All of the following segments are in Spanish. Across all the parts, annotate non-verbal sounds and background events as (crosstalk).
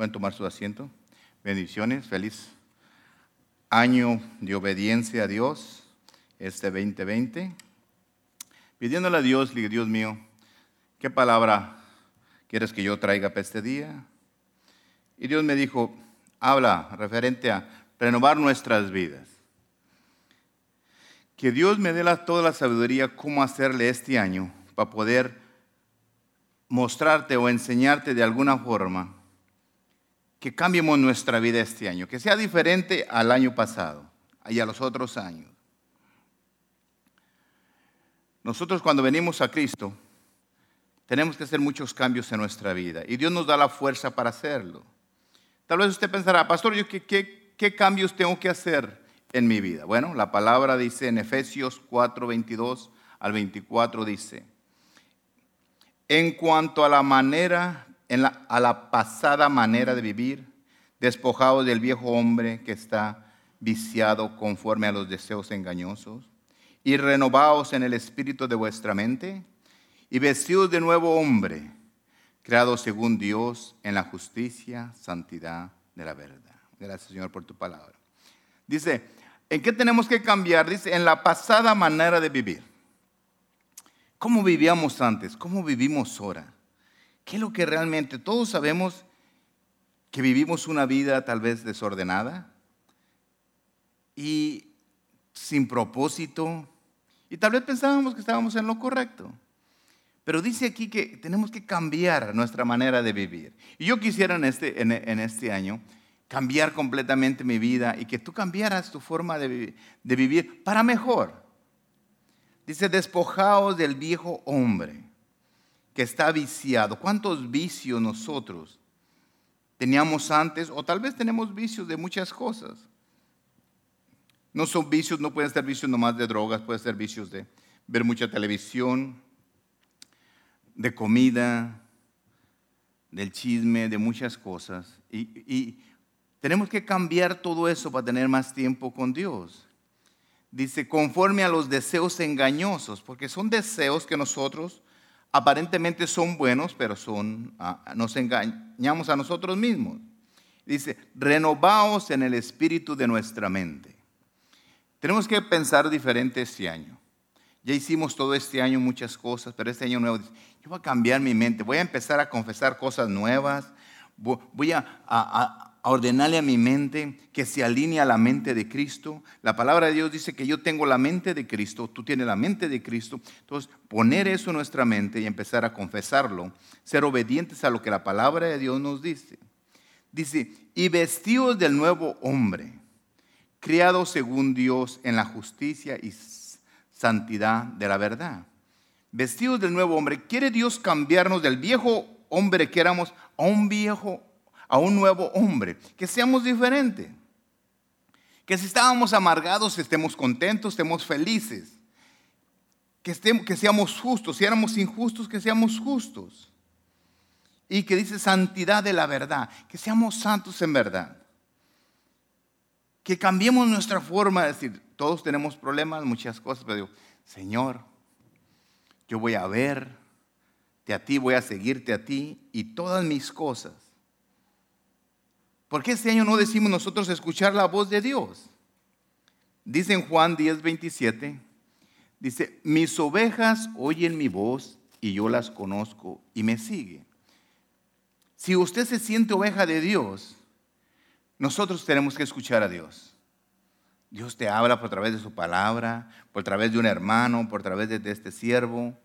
Pueden tomar su asiento. Bendiciones, feliz año de obediencia a Dios, este 2020. Pidiéndole a Dios, Dios mío, ¿qué palabra quieres que yo traiga para este día? Y Dios me dijo, habla referente a renovar nuestras vidas. Que Dios me dé toda la sabiduría cómo hacerle este año para poder mostrarte o enseñarte de alguna forma que cambiemos nuestra vida este año, que sea diferente al año pasado y a los otros años. Nosotros cuando venimos a Cristo, tenemos que hacer muchos cambios en nuestra vida y Dios nos da la fuerza para hacerlo. Tal vez usted pensará, pastor, ¿qué, qué, cambios tengo que hacer en mi vida? Bueno, la palabra dice en Efesios 4, 22 al 24, dice, en cuanto a la manera a la pasada manera de vivir, despojados del viejo hombre que está viciado conforme a los deseos engañosos, y renovados en el espíritu de vuestra mente, y vestidos de nuevo hombre, creado según Dios en la justicia, santidad de la verdad. Gracias Señor por tu palabra. Dice, ¿en qué tenemos que cambiar? Dice, en la pasada manera de vivir. ¿Cómo vivíamos antes? ¿Cómo vivimos ahora? ¿Qué es lo que realmente todos sabemos que vivimos una vida tal vez desordenada y sin propósito? Y tal vez pensábamos que estábamos en lo correcto. Pero dice aquí que tenemos que cambiar nuestra manera de vivir. Y yo quisiera en este, en, este año cambiar completamente mi vida y que tú cambiaras tu forma de, de vivir para mejor. Dice, despojaos del viejo hombre que está viciado. ¿Cuántos vicios nosotros teníamos antes? O tal vez tenemos vicios de muchas cosas. No son vicios, no pueden ser vicios nomás de drogas, pueden ser vicios de ver mucha televisión, de comida, del chisme, de muchas cosas. Y, y, tenemos que cambiar todo eso para tener más tiempo con Dios. Dice, conforme a los deseos engañosos, porque son deseos que nosotros aparentemente son buenos, pero son, ah, nos engañamos a nosotros mismos. Dice, renovaos en el espíritu de nuestra mente. Tenemos que pensar diferente este año. Ya hicimos todo este año muchas cosas, pero este año nuevo, yo voy a cambiar mi mente, voy a empezar a confesar cosas nuevas, voy a ordenarle a mi mente que se alinee a la mente de Cristo. La palabra de Dios dice que yo tengo la mente de Cristo, tú tienes la mente de Cristo. Entonces, poner eso en nuestra mente y empezar a confesarlo, ser obedientes a lo que la palabra de Dios nos dice. Dice, y vestidos del nuevo hombre, criado según Dios en la justicia y santidad de la verdad. Vestidos del nuevo hombre, quiere Dios cambiarnos del viejo hombre que éramos a un viejo a un nuevo hombre, que seamos diferentes. Que si estábamos amargados, estemos contentos, estemos felices. Que, estemos, que seamos justos, si éramos injustos, que seamos justos. Y que dice santidad de la verdad, que seamos santos en verdad. Que cambiemos nuestra forma de decir, todos tenemos problemas, muchas cosas, pero digo, Señor, yo voy a verte a ti, voy a seguirte a ti y todas mis cosas ¿Por qué este año no decimos nosotros escuchar la voz de Dios? Dice en Juan 10, 27, dice, mis ovejas oyen mi voz y yo las conozco y me siguen. Si usted se siente oveja de Dios, nosotros tenemos que escuchar a Dios. Dios te habla por través de su palabra, por través de un hermano, por través de este siervo.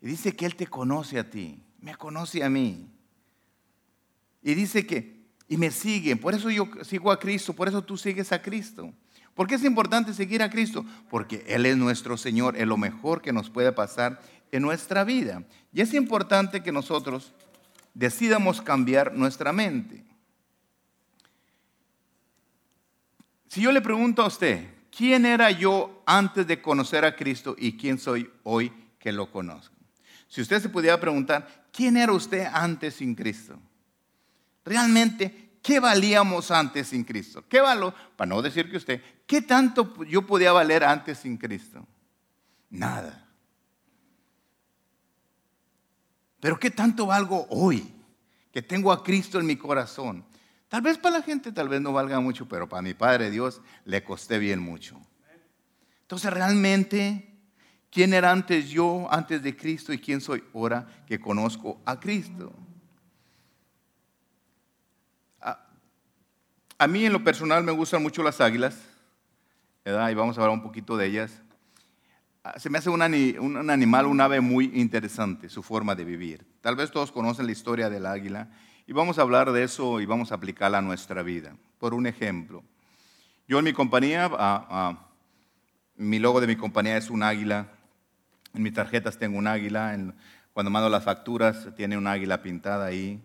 Y dice que Él te conoce a ti, me conoce a mí. Y dice que y me siguen. Por eso yo sigo a Cristo, por eso tú sigues a Cristo. ¿Por qué es importante seguir a Cristo? Porque Él es nuestro Señor, es lo mejor que nos puede pasar en nuestra vida. Y es importante que nosotros decidamos cambiar nuestra mente. Si yo le pregunto a usted, ¿quién era yo antes de conocer a Cristo y quién soy hoy que lo conozco? Si usted se pudiera preguntar, ¿quién era usted antes sin Cristo? realmente, ¿qué valíamos antes sin Cristo? ¿Qué valor? Para no decir que usted, ¿qué tanto yo podía valer antes sin Cristo? Nada. Pero ¿qué tanto valgo hoy que tengo a Cristo en mi corazón. Tal vez para la gente tal vez no valga mucho, pero para mi Padre Dios le costé bien mucho. Entonces realmente, ¿quién era antes yo, antes de Cristo, y quién soy ahora que conozco a Cristo? A, mí en lo personal me gustan mucho las águilas, ¿verdad? y vamos a hablar un poquito de ellas. Ah, se me hace un, animal, un ave muy interesante, su forma de vivir. Tal vez todos conocen la historia del águila y vamos a hablar de eso y vamos a aplicarla a nuestra vida. Por un ejemplo, yo en mi compañía, ah, ah, mi logo de mi compañía es un águila. En mis tarjetas tengo un águila. cuando mando las facturas tiene un águila pintada ahí.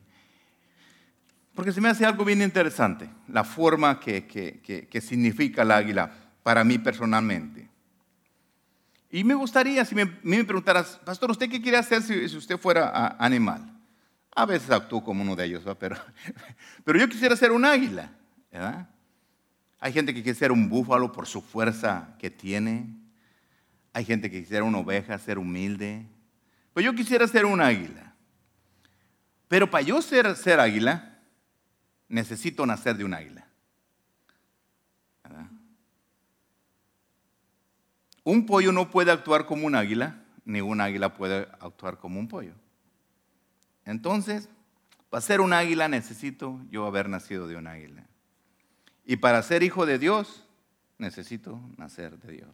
Porque se me hace algo bien interesante, la forma que, que, significa el águila para mí personalmente. Y me gustaría, si me, me preguntaras, pastor, ¿usted qué quiere hacer si, usted fuera animal? A veces actúo como uno de ellos, Pero, (laughs) pero yo quisiera ser un águila. ¿verdad? Hay gente que quiere ser un búfalo por su fuerza que tiene. Hay gente que quisiera una oveja, ser humilde. Pues yo quisiera ser un águila. Pero para yo ser, ser águila, necesito nacer de un águila. Un pollo no puede actuar como un águila, ni un águila puede actuar como un pollo. Entonces, para ser un águila necesito yo haber nacido de un águila. Y para ser hijo de Dios, necesito nacer de Dios.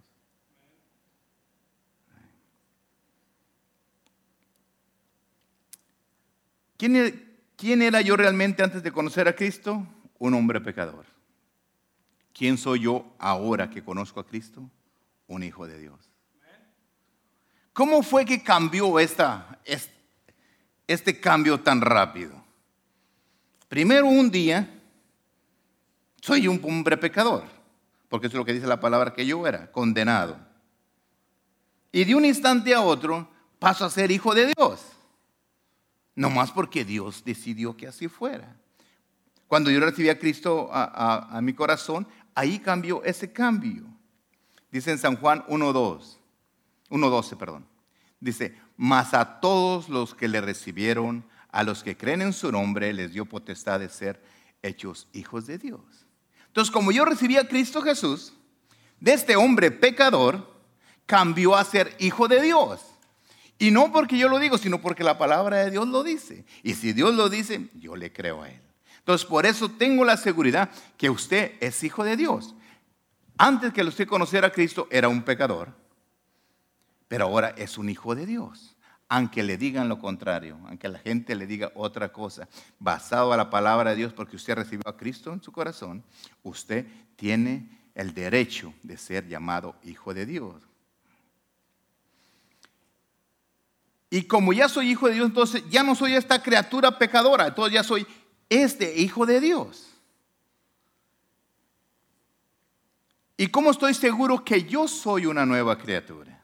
E-, ¿Quién, era yo realmente antes de conocer a Cristo? Un hombre pecador. ¿Quién soy yo ahora que conozco a Cristo? Un hijo de Dios. ¿Cómo fue que cambió esta, este cambio tan rápido? Primero un día soy un hombre pecador, porque eso es lo que dice la palabra que yo era, condenado. Y de un instante a otro paso a ser hijo de Dios. No más porque Dios decidió que así fuera. Cuando yo recibí a Cristo a, mi corazón, ahí cambió ese cambio. Dice en San Juan 1.2, 1.12, perdón. Dice, mas a todos los que le recibieron, a los que creen en su nombre, les dio potestad de ser hechos hijos de Dios. Entonces, como yo recibí a Cristo Jesús, de este hombre pecador, cambió a ser hijo de Dios. Y no porque yo lo digo, sino porque la palabra de Dios lo dice. Y si Dios lo dice, yo le creo a Él. Entonces, por eso tengo la seguridad que usted es hijo de Dios. Antes que usted conociera a Cristo, era un pecador, pero ahora es un hijo de Dios aunque le digan lo contrario, aunque la gente le diga otra cosa, basado a la palabra de Dios, porque usted recibió a Cristo en su corazón, usted tiene el derecho de ser llamado hijo de Dios. Y como ya soy hijo de Dios, entonces ya no soy esta criatura pecadora, entonces ya soy este hijo de Dios. ¿Y cómo estoy seguro que yo soy una nueva criatura?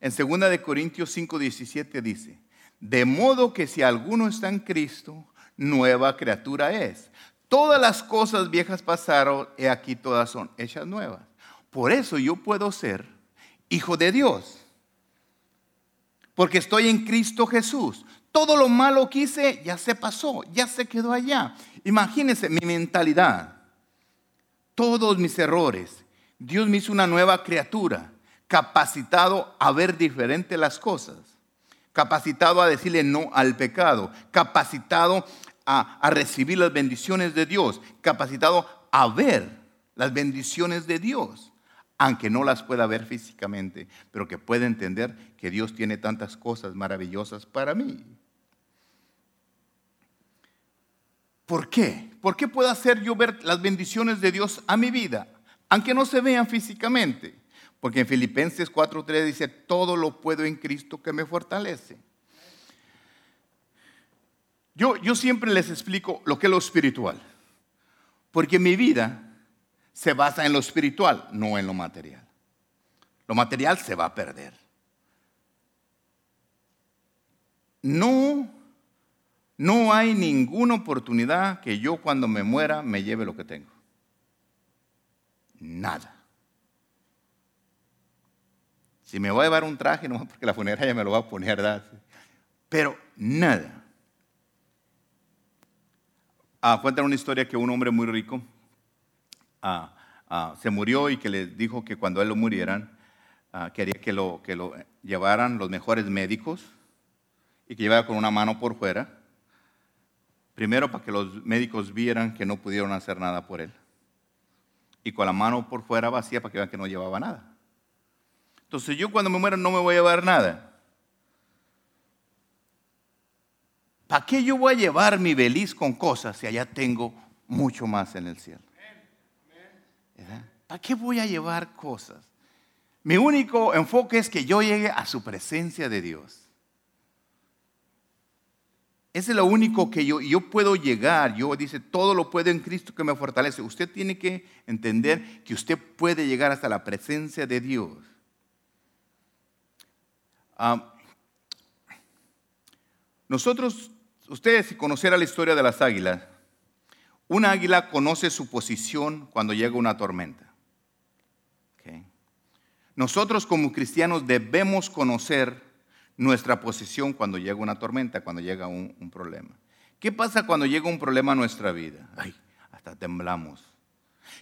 En 2 de Corintios 5:17 dice, de modo que si alguno está en Cristo, nueva criatura es. Todas las cosas viejas pasaron y aquí todas son hechas nuevas. Por eso yo puedo ser hijo de Dios. Porque estoy en Cristo Jesús. Todo lo malo que hice ya se pasó, ya se quedó allá. Imagínense mi mentalidad. Todos mis errores. Dios me hizo una nueva criatura capacitado a ver diferente las cosas, capacitado a decirle no al pecado, capacitado a, a recibir las bendiciones de Dios, capacitado a ver las bendiciones de Dios, aunque no las pueda ver físicamente, pero que pueda entender que Dios tiene tantas cosas maravillosas para mí. ¿Por qué? ¿Por qué puedo hacer yo ver las bendiciones de Dios a mi vida, aunque no se vean físicamente? Porque en Filipenses 4.3 dice, todo lo puedo en Cristo que me fortalece. Yo, yo siempre les explico lo que es lo espiritual. Porque mi vida se basa en lo espiritual, no en lo material. Lo material se va a perder. No, no hay ninguna oportunidad que yo cuando me muera me lleve lo que tengo. Nada. Si me voy a llevar un traje, no porque la funeraria me lo va a poner, ¿verdad? Pero nada. Ah, una historia que un hombre muy rico ah, ah, se murió y que le dijo que cuando él lo murieran, quería que lo, que lo llevaran los mejores médicos y que llevara con una mano por fuera. Primero para que los médicos vieran que no pudieron hacer nada por él. Y con la mano por fuera vacía para que vean que no llevaba nada. Entonces yo cuando me muera no me voy a llevar nada. ¿Para qué yo voy a llevar mi beliz con cosas si allá tengo mucho más en el cielo? ¿Para qué voy a llevar cosas? Mi único enfoque es que yo llegue a su presencia de Dios. Es lo único que yo, yo puedo llegar. Yo dice, todo lo puedo en Cristo que me fortalece. Usted tiene que entender que usted puede llegar hasta la presencia de Dios. Ah, nosotros ustedes si conociera la historia de las águilas, una águila conoce su posición cuando llega una tormenta. Nosotros como cristianos debemos conocer nuestra posición cuando llega una tormenta, cuando llega un, problema. ¿Qué pasa cuando llega un problema a nuestra vida? Ay, hasta temblamos.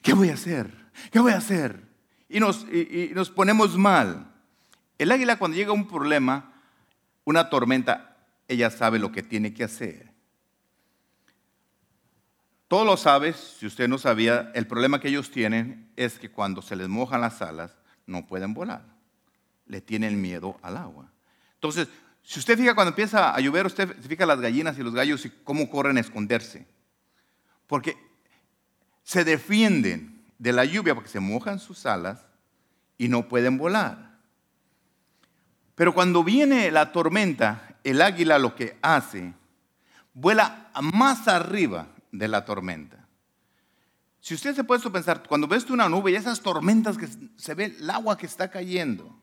¿Qué voy a hacer? ¿Qué voy a hacer? Y nos ponemos mal. El águila cuando llega un problema, una tormenta, ella sabe lo que tiene que hacer. Todo lo sabes, si usted no sabía, el problema que ellos tienen es que cuando se les mojan las alas, no pueden volar. Le tienen miedo al agua. Entonces, si usted fija cuando empieza a llover, usted fija las gallinas y los gallos y cómo corren a esconderse. Porque se defienden de la lluvia porque se mojan sus alas y no pueden volar. Pero cuando viene la tormenta, el águila lo que hace, vuela más arriba de la tormenta. Si usted se puede pensar, cuando ves una nube y esas tormentas que se ve el agua que está cayendo,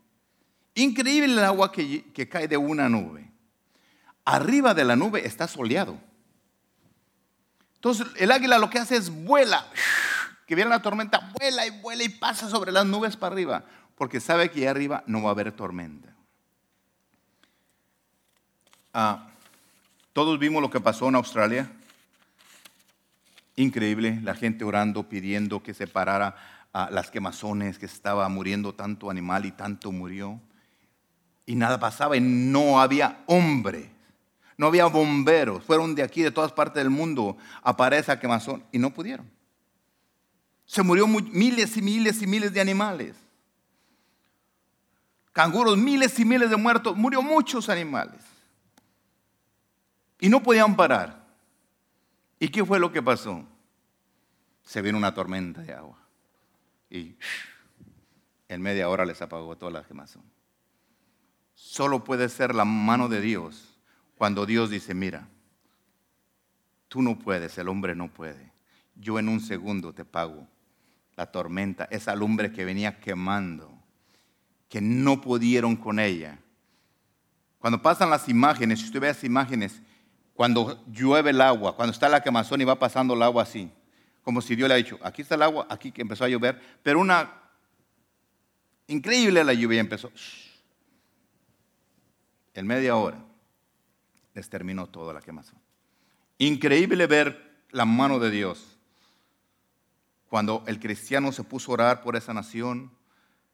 increíble el agua que, cae de una nube. Arriba de la nube está soleado. Entonces el águila lo que hace es vuela, que viene la tormenta, vuela y vuela y pasa sobre las nubes para arriba, porque sabe que ahí arriba no va a haber tormenta. Ah, todos vimos lo que pasó en Australia. Increíble, la gente orando, pidiendo que se parara a las quemazones, que estaba muriendo tanto animal y tanto murió. Y nada pasaba y no había hombre, no había bomberos. Fueron de aquí, de todas partes del mundo, a parar esa quemazón y no pudieron. Se murió miles y miles y miles de animales. Canguros, miles y miles de muertos. Murió muchos animales. Y no podían parar. ¿Y qué fue lo que pasó? Se vino una tormenta de agua. Y en media hora les apagó toda la quemazón. Solo puede ser la mano de Dios cuando Dios dice, mira, tú no puedes, el hombre no puede. Yo en un segundo te pago la tormenta, esa lumbre que venía quemando, que no pudieron con ella. Cuando pasan las imágenes, si usted ve las imágenes, cuando llueve el agua, cuando está la quemazón y va pasando el agua así, como si Dios le ha dicho, aquí está el agua, aquí que empezó a llover, pero una increíble la lluvia empezó. En media hora les terminó toda la quemazón. Increíble ver la mano de Dios. Cuando el cristiano se puso a orar por esa nación,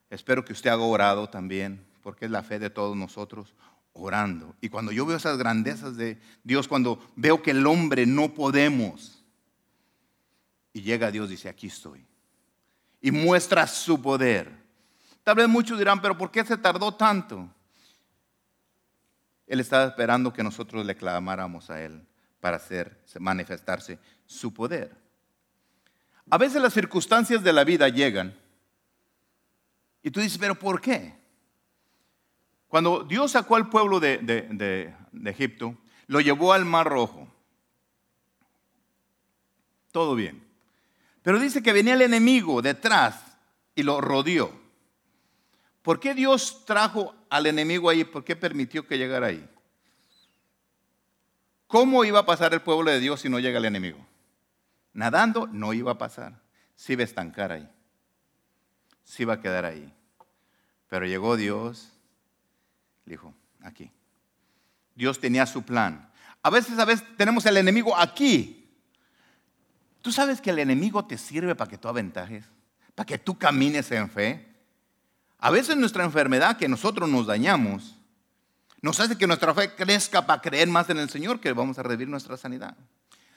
espero que usted haga orado también, porque es la fe de todos nosotros orando. Y cuando yo veo esas grandezas de Dios, cuando veo que el hombre no podemos, y llega Dios, dice, aquí estoy. Y muestra su poder. Tal vez muchos dirán, pero ¿por qué se tardó tanto? Él estaba esperando que nosotros le clamáramos a Él para hacer, manifestarse su poder. A veces las circunstancias de la vida llegan y tú dices, pero ¿por qué? Cuando Dios sacó al pueblo de, Egipto, lo llevó al Mar Rojo. Todo bien. Pero dice que venía el enemigo detrás y lo rodeó. ¿Por qué Dios trajo al enemigo ahí? ¿Por qué permitió que llegara ahí? ¿Cómo iba a pasar el pueblo de Dios si no llega el enemigo? Nadando no iba a pasar. Se iba a estancar ahí. Se iba a quedar ahí. Pero llegó Dios dijo, aquí. Dios tenía su plan. A veces, a veces tenemos el enemigo aquí, ¿Tú sabes que el enemigo te sirve para que tú aventajes? Para que tú camines en fe. A veces nuestra enfermedad que nosotros nos dañamos nos hace que nuestra fe crezca para creer más en el Señor que vamos a revivir nuestra sanidad.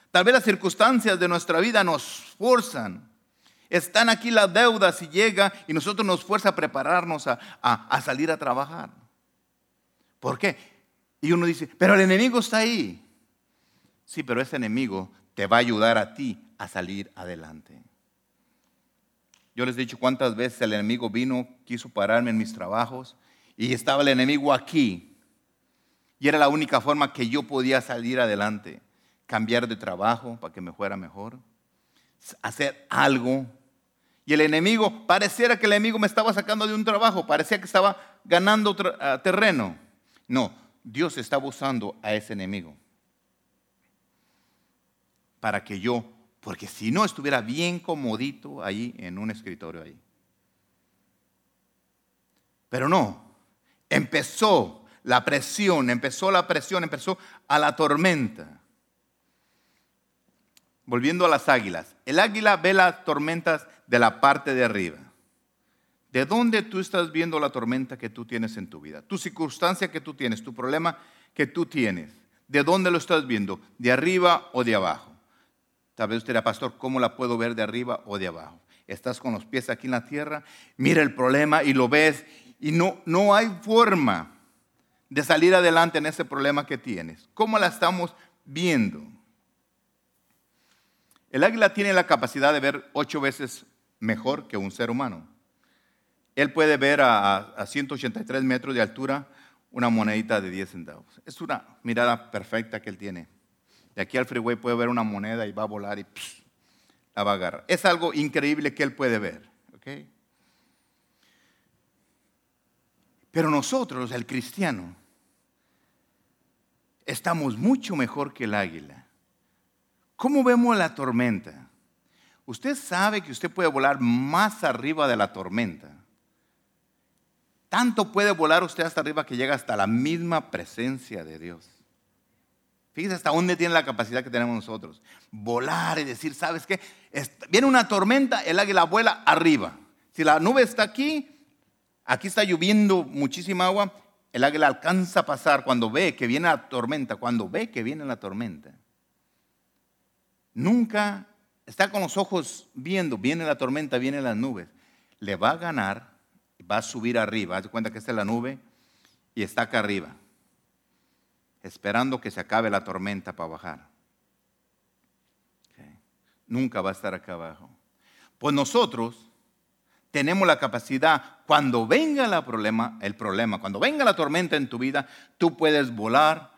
Tal vez las circunstancias de nuestra vida nos forzan. Están aquí las deudas y llega y nosotros nos fuerza a prepararnos a, a salir a trabajar. ¿Por qué? Y uno dice, pero el enemigo está ahí. Sí, pero ese enemigo te va a ayudar a ti a salir adelante. Yo les he dicho cuántas veces el enemigo vino, quiso pararme en mis trabajos y estaba el enemigo aquí. Y era la única forma que yo podía salir adelante. Cambiar de trabajo para que me fuera mejor. Hacer algo. Y el enemigo, pareciera que el enemigo me estaba sacando de un trabajo, parecía que estaba ganando ah, terreno. No, Dios estaba usando a ese enemigo para que yo, porque si no estuviera bien comodito ahí en un escritorio ahí. Pero no, empezó la presión, empezó la presión, empezó a la tormenta. Volviendo a las águilas, el águila ve las tormentas de la parte de arriba. ¿De dónde tú estás viendo la tormenta que tú tienes en tu vida? Tu circunstancia que tú tienes, tu problema que tú tienes. ¿De dónde lo estás viendo? ¿De arriba o de abajo? Tal vez usted dirá, pastor, ¿cómo la puedo ver de arriba o de abajo? Estás con los pies aquí en la tierra, mira el problema y lo ves y no, no hay forma de salir adelante en ese problema que tienes. ¿Cómo la estamos viendo? El águila tiene la capacidad de ver ocho veces mejor que un ser humano. Él puede ver a, a 183 metros de altura una monedita de 10 centavos. Es una mirada perfecta que él tiene. De aquí al freeway puede ver una moneda y va a volar y la va a agarrar. Es algo increíble que él puede ver. Pero nosotros, el cristiano, estamos mucho mejor que el águila. ¿Cómo vemos la tormenta? Usted sabe que usted puede volar más arriba de la tormenta. Tanto puede volar usted hasta arriba que llega hasta la misma presencia de Dios. Fíjese hasta dónde tiene la capacidad que tenemos nosotros. Volar y decir, ¿sabes qué? Viene una tormenta, el águila vuela arriba. Si la nube está aquí, aquí está lloviendo muchísima agua, el águila alcanza a pasar cuando ve que viene la tormenta, cuando ve que viene la tormenta. Nunca está con los ojos viendo, viene la tormenta, vienen las nubes. Le va a ganar, va a subir arriba. Haz cuenta que esta es la nube y está acá arriba esperando que se acabe la tormenta para bajar. Nunca va a estar acá abajo. Pues nosotros tenemos la capacidad, cuando venga el problema, cuando venga la tormenta en tu vida, tú puedes volar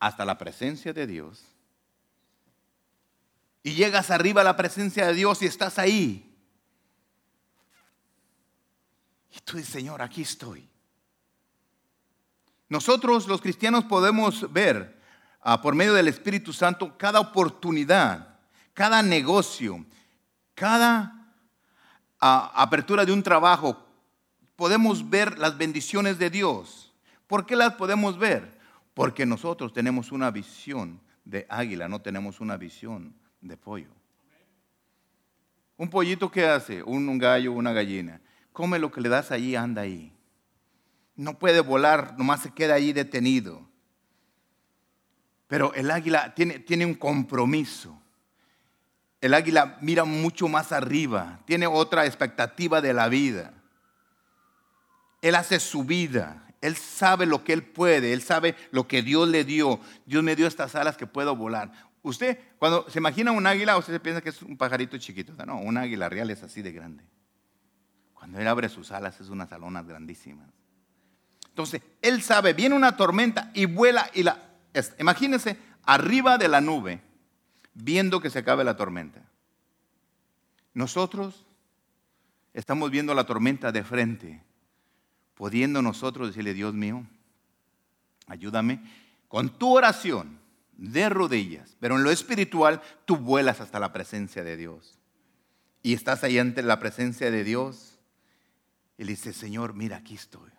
hasta la presencia de Dios. Y llegas arriba a la presencia de Dios y estás ahí. Y tú dices, Señor, aquí estoy. Nosotros los cristianos podemos ver ah, por medio del Espíritu Santo cada oportunidad, cada negocio, cada ah, apertura de un trabajo. Podemos ver las bendiciones de Dios. ¿Por qué las podemos ver? Porque nosotros tenemos una visión de águila, no tenemos una visión de pollo. Un pollito que hace, un, un gallo, una gallina, come lo que le das ahí, anda ahí no puede volar, nomás se queda ahí detenido. Pero el águila tiene, tiene un compromiso. El águila mira mucho más arriba, tiene otra expectativa de la vida. Él hace su vida, él sabe lo que él puede, él sabe lo que Dios le dio. Dios me dio estas alas que puedo volar. Usted, cuando se imagina un águila, usted se piensa que es un pajarito chiquito. No, un águila real es así de grande. Cuando él abre sus alas es unas alonas grandísimas. Entonces, él sabe, viene una tormenta y vuela y la... Imagínense, arriba de la nube, viendo que se acabe la tormenta. Nosotros estamos viendo la tormenta de frente, pudiendo nosotros decirle, Dios mío, ayúdame con tu oración de rodillas, pero en lo espiritual tú vuelas hasta la presencia de Dios. Y estás ahí ante la presencia de Dios y le dices, Señor, mira, aquí estoy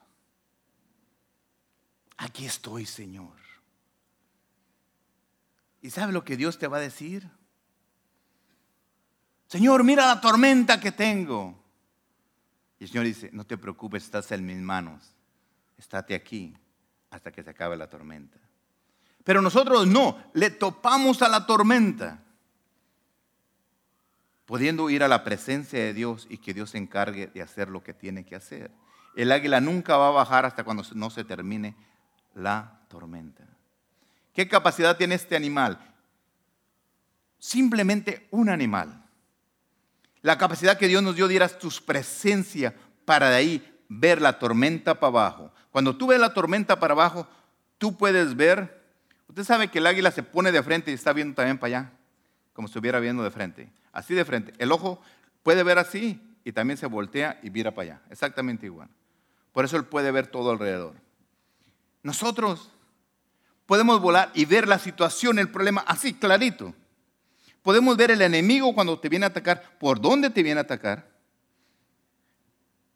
aquí estoy, Señor. ¿Y sabe lo que Dios te va a decir? Señor, mira la tormenta que tengo. Y el Señor dice, no te preocupes, estás en mis manos. Estate aquí hasta que se acabe la tormenta. Pero nosotros no, le topamos a la tormenta, pudiendo ir a la presencia de Dios y que Dios se encargue de hacer lo que tiene que hacer. El águila nunca va a bajar hasta cuando no se termine la tormenta. ¿Qué capacidad tiene este animal? Simplemente un animal. La capacidad que Dios nos dio diera tu presencia para de ahí ver la tormenta para abajo. Cuando tú ves la tormenta para abajo, tú puedes ver, usted sabe que el águila se pone de frente y está viendo también para allá, como si estuviera viendo de frente, así de frente. El ojo puede ver así y también se voltea y mira para allá, exactamente igual. Por eso él puede ver todo alrededor. Nosotros podemos volar y ver la situación, el problema así clarito. Podemos ver el enemigo cuando te viene a atacar, por dónde te viene a atacar.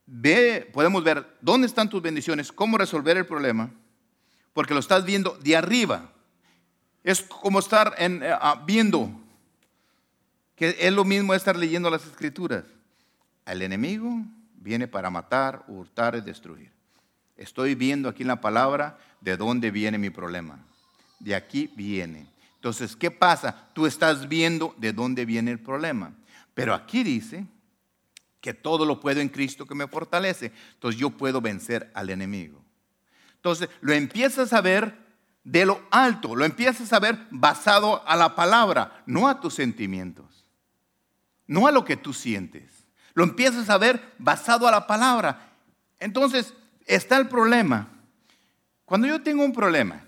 Ve, podemos ver dónde están tus bendiciones, cómo resolver el problema, porque lo estás viendo de arriba. Es como estar en, eh, ah, viendo, es lo mismo estar leyendo las escrituras. El enemigo viene para matar, hurtar y destruir. Estoy viendo aquí en la palabra de dónde viene mi problema. De aquí viene. Entonces, ¿qué pasa? Tú estás viendo de dónde viene el problema. Pero aquí dice que todo lo puedo en Cristo que me fortalece. Entonces yo puedo vencer al enemigo. Entonces lo empiezas a ver de lo alto, lo empiezas a ver basado a la palabra, no a tus sentimientos, no a lo que tú sientes. Lo empiezas a ver basado a la palabra. Entonces está el problema. Cuando yo tengo un problema,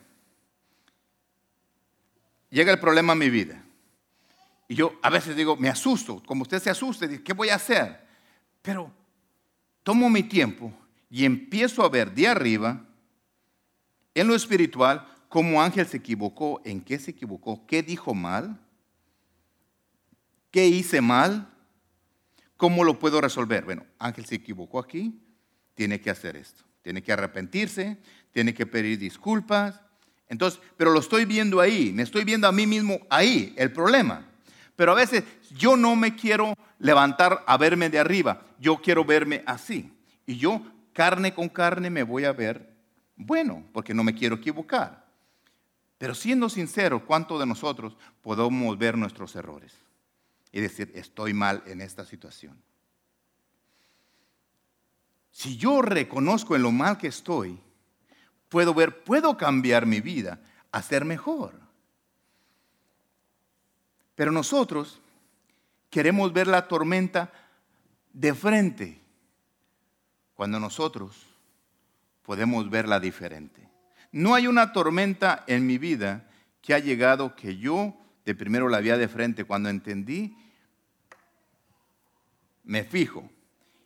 llega el problema a mi vida. Y yo a veces digo, me asusto, como usted se asusta, ¿qué voy a hacer? Pero tomo mi tiempo y empiezo a ver de arriba, en lo espiritual, cómo Ángel se equivocó, en qué se equivocó, qué dijo mal, qué hice mal, cómo lo puedo resolver. Bueno, Ángel se equivocó aquí, tiene que hacer esto, tiene que arrepentirse, tiene que pedir disculpas, entonces, pero lo estoy viendo ahí, me estoy viendo a mí mismo ahí, el problema. Pero a veces yo no me quiero levantar a verme de arriba, yo quiero verme así. Y yo, carne con carne, me voy a ver bueno, porque no me quiero equivocar. Pero siendo sincero, ¿cuántos de nosotros podemos ver nuestros errores? Y decir, estoy mal en esta situación. Si yo reconozco en lo mal que estoy, puedo ver, puedo cambiar mi vida a ser mejor. Pero nosotros queremos ver la tormenta de frente, cuando nosotros podemos verla diferente. No hay una tormenta en mi vida que ha llegado que yo de primero la vía de frente. Cuando entendí, me fijo.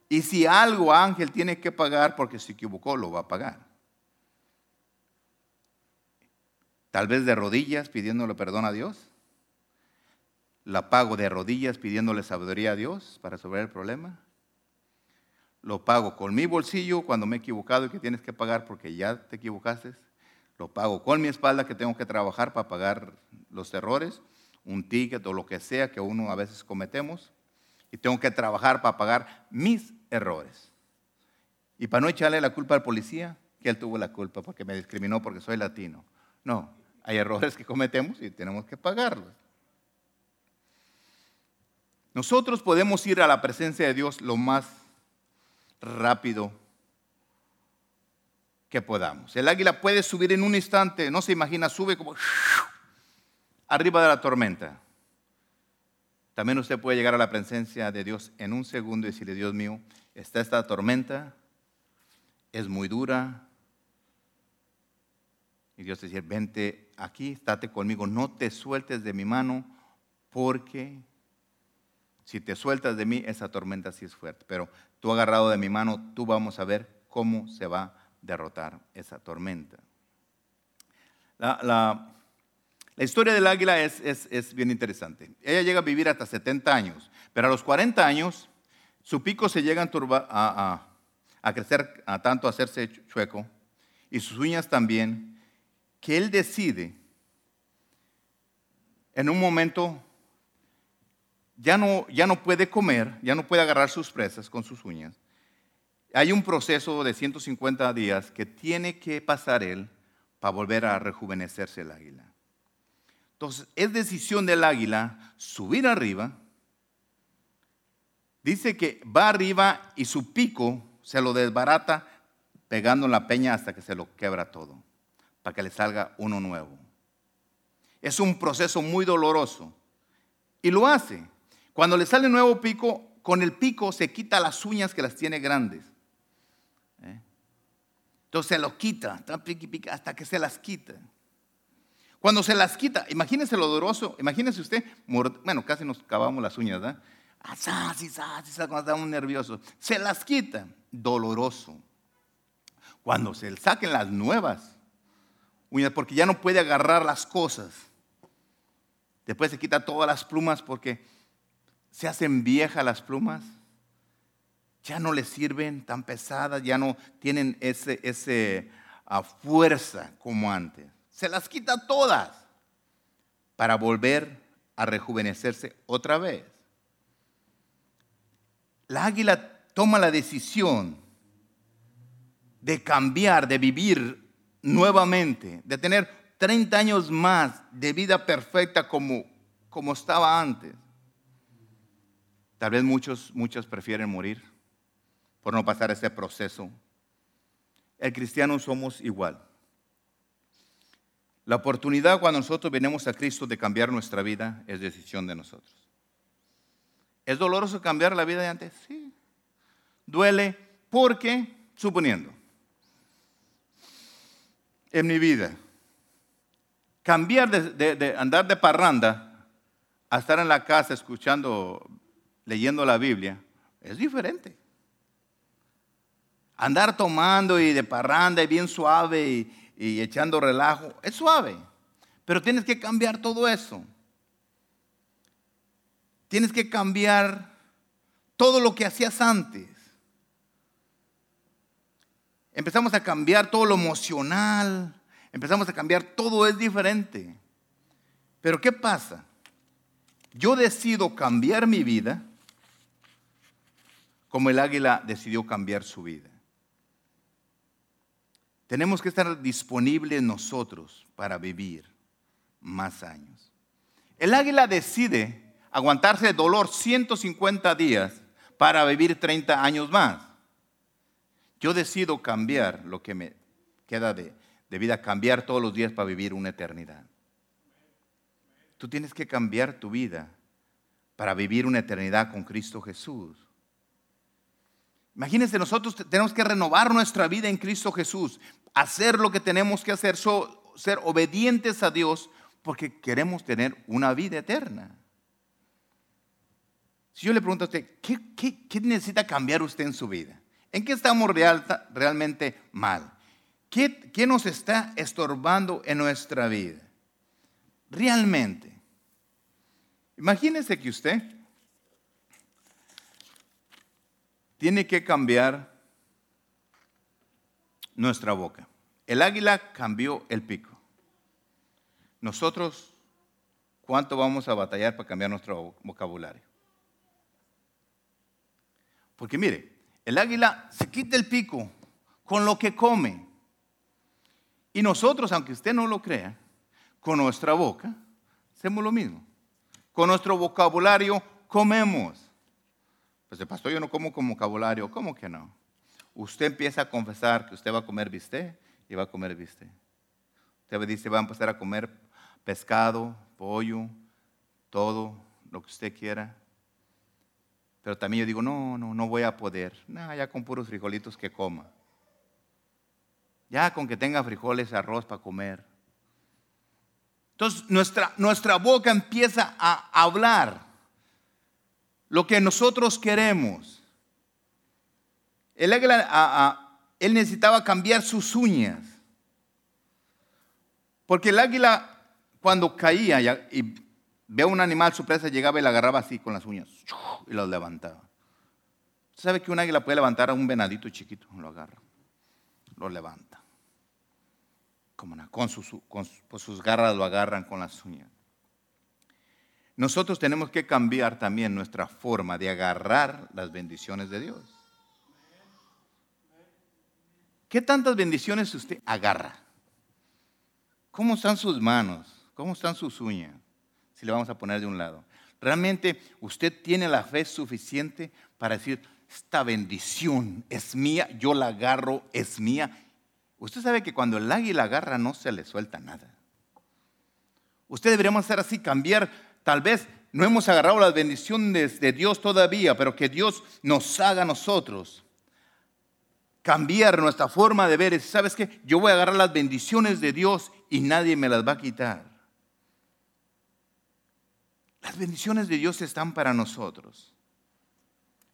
Y si algo Ángel tiene que pagar porque se equivocó, lo va a pagar. Tal vez de rodillas pidiéndole perdón a Dios. La pago de rodillas pidiéndole sabiduría a Dios para resolver el problema. Lo pago con mi bolsillo cuando me he equivocado y que tienes que pagar porque ya te equivocaste. Lo pago con mi espalda que tengo que trabajar para pagar los errores, un ticket o lo que sea que uno a veces cometemos. Y tengo que trabajar para pagar mis errores. Y para no echarle la culpa al policía, que él tuvo la culpa porque me discriminó porque soy latino. No, hay errores que cometemos y tenemos que pagarlos. Nosotros podemos ir a la presencia de Dios lo más rápido que podamos. El águila puede subir en un instante, no se imagina, sube como arriba de la tormenta. También usted puede llegar a la presencia de Dios en un segundo y decirle, Dios mío, está esta tormenta, es muy dura. Y Dios te dice, vente aquí, estate conmigo, no te sueltes de mi mano, porque si te sueltas de mí, esa tormenta sí es fuerte. Pero tú agarrado de mi mano, tú vamos a ver cómo se va a derrotar esa tormenta. La, la, historia del águila es, es, bien interesante. Ella llega a vivir hasta 70 años, pero a los 40 años su pico se llega a, crecer, tanto a hacerse chueco, y sus uñas también, que él decide en un momento ya no, ya no puede comer, ya no puede agarrar sus presas con sus uñas. Hay un proceso de 150 días que tiene que pasar él para volver a rejuvenecerse el águila. Entonces, es decisión del águila subir arriba. Dice que va arriba y su pico se lo desbarata pegando en la peña hasta que se lo quebra todo, para que le salga uno nuevo. Es un proceso muy doloroso. Y lo hace. Cuando le sale nuevo pico, con el pico se quita las uñas que las tiene grandes. ¿Eh? Entonces se lo quita, hasta que se las quita. Cuando se las quita, imagínense lo doloroso, imagínense usted, bueno, casi nos cavamos las uñas, ¿verdad? Ah, cuando estamos nerviosos. Se las quita, doloroso. Cuando se saquen las nuevas uñas, porque ya no puede agarrar las cosas. Después se quita todas las plumas porque se hacen viejas las plumas. Ya no le sirven tan pesadas, ya no tienen ese, ese ah, fuerza como antes. Se las quita todas para volver a rejuvenecerse otra vez. La águila toma la decisión de cambiar, de vivir nuevamente, de tener 30 años más de vida perfecta como, como estaba antes. Tal vez muchos, muchos prefieren morir por no pasar ese proceso. El cristiano somos igual. La oportunidad cuando nosotros venimos a Cristo de cambiar nuestra vida es decisión de nosotros. ¿Es doloroso cambiar la vida de antes? Sí. Duele porque, suponiendo, en mi vida, cambiar de, de, andar de parranda a estar en la casa escuchando, leyendo la Biblia, es diferente. Andar tomando y de parranda y bien suave y, y echando relajo, es suave. Pero tienes que cambiar todo eso. Tienes que cambiar todo lo que hacías antes. Empezamos a cambiar todo lo emocional, empezamos a cambiar todo es diferente. Pero ¿qué pasa? Yo decido cambiar mi vida como el águila decidió cambiar su vida. Tenemos que estar disponibles nosotros para vivir más años. El águila decide aguantarse el dolor 150 días para vivir 30 años más. Yo decido cambiar lo que me queda de, de vida, cambiar todos los días para vivir una eternidad. Tú tienes que cambiar tu vida para vivir una eternidad con Cristo Jesús. Imagínense, nosotros tenemos que renovar nuestra vida en Cristo Jesús, hacer lo que tenemos que hacer, ser obedientes a Dios, porque queremos tener una vida eterna. Si yo le pregunto a usted, ¿qué, necesita cambiar usted en su vida? ¿En qué estamos realmente mal? ¿Qué, ¿Qué nos está estorbando en nuestra vida? Realmente. Imagínese que usted tiene que cambiar nuestra boca. El águila cambió el pico. Nosotros, ¿cuánto vamos a batallar para cambiar nuestro vocabulario? Porque mire, el águila se quita el pico con lo que come. Y nosotros, aunque usted no lo crea, con nuestra boca hacemos lo mismo. Con nuestro vocabulario comemos. Pues el pastor, yo no como con vocabulario. ¿Cómo que no? Usted empieza a confesar que usted va a comer bistec y va a comer bistec. Usted dice, va a empezar a comer pescado, pollo, todo lo que usted quiera. Pero también yo digo, no, no, no voy a poder. No, ya con puros frijolitos que coma. Ya con que tenga frijoles, arroz para comer. Entonces nuestra, nuestra boca empieza a hablar lo que nosotros queremos. El águila, él necesitaba cambiar sus uñas. Porque el águila, cuando caía y ve a un animal, su presa llegaba y la agarraba así con las uñas y lo levantaba. ¿Sabe que un águila puede levantar a un venadito chiquito? Lo agarra, lo levanta. Como sus, con sus garras lo agarran con las uñas. nosotros tenemos que cambiar también nuestra forma de agarrar las bendiciones de Dios. ¿Qué tantas bendiciones usted agarra? ¿Cómo están sus manos? ¿Cómo están sus uñas? Si le vamos a poner de un lado. ¿Realmente usted tiene la fe suficiente para decir, esta bendición es mía, yo la agarro, es mía? Usted sabe que cuando el águila agarra no se le suelta nada. Usted deberíamos hacer así, cambiar Tal vez no hemos agarrado las bendiciones de Dios todavía, pero que Dios nos haga a nosotros cambiar nuestra forma de ver. ¿Sabes qué? Yo voy a agarrar las bendiciones de Dios y nadie me las va a quitar. Las bendiciones de Dios están para nosotros.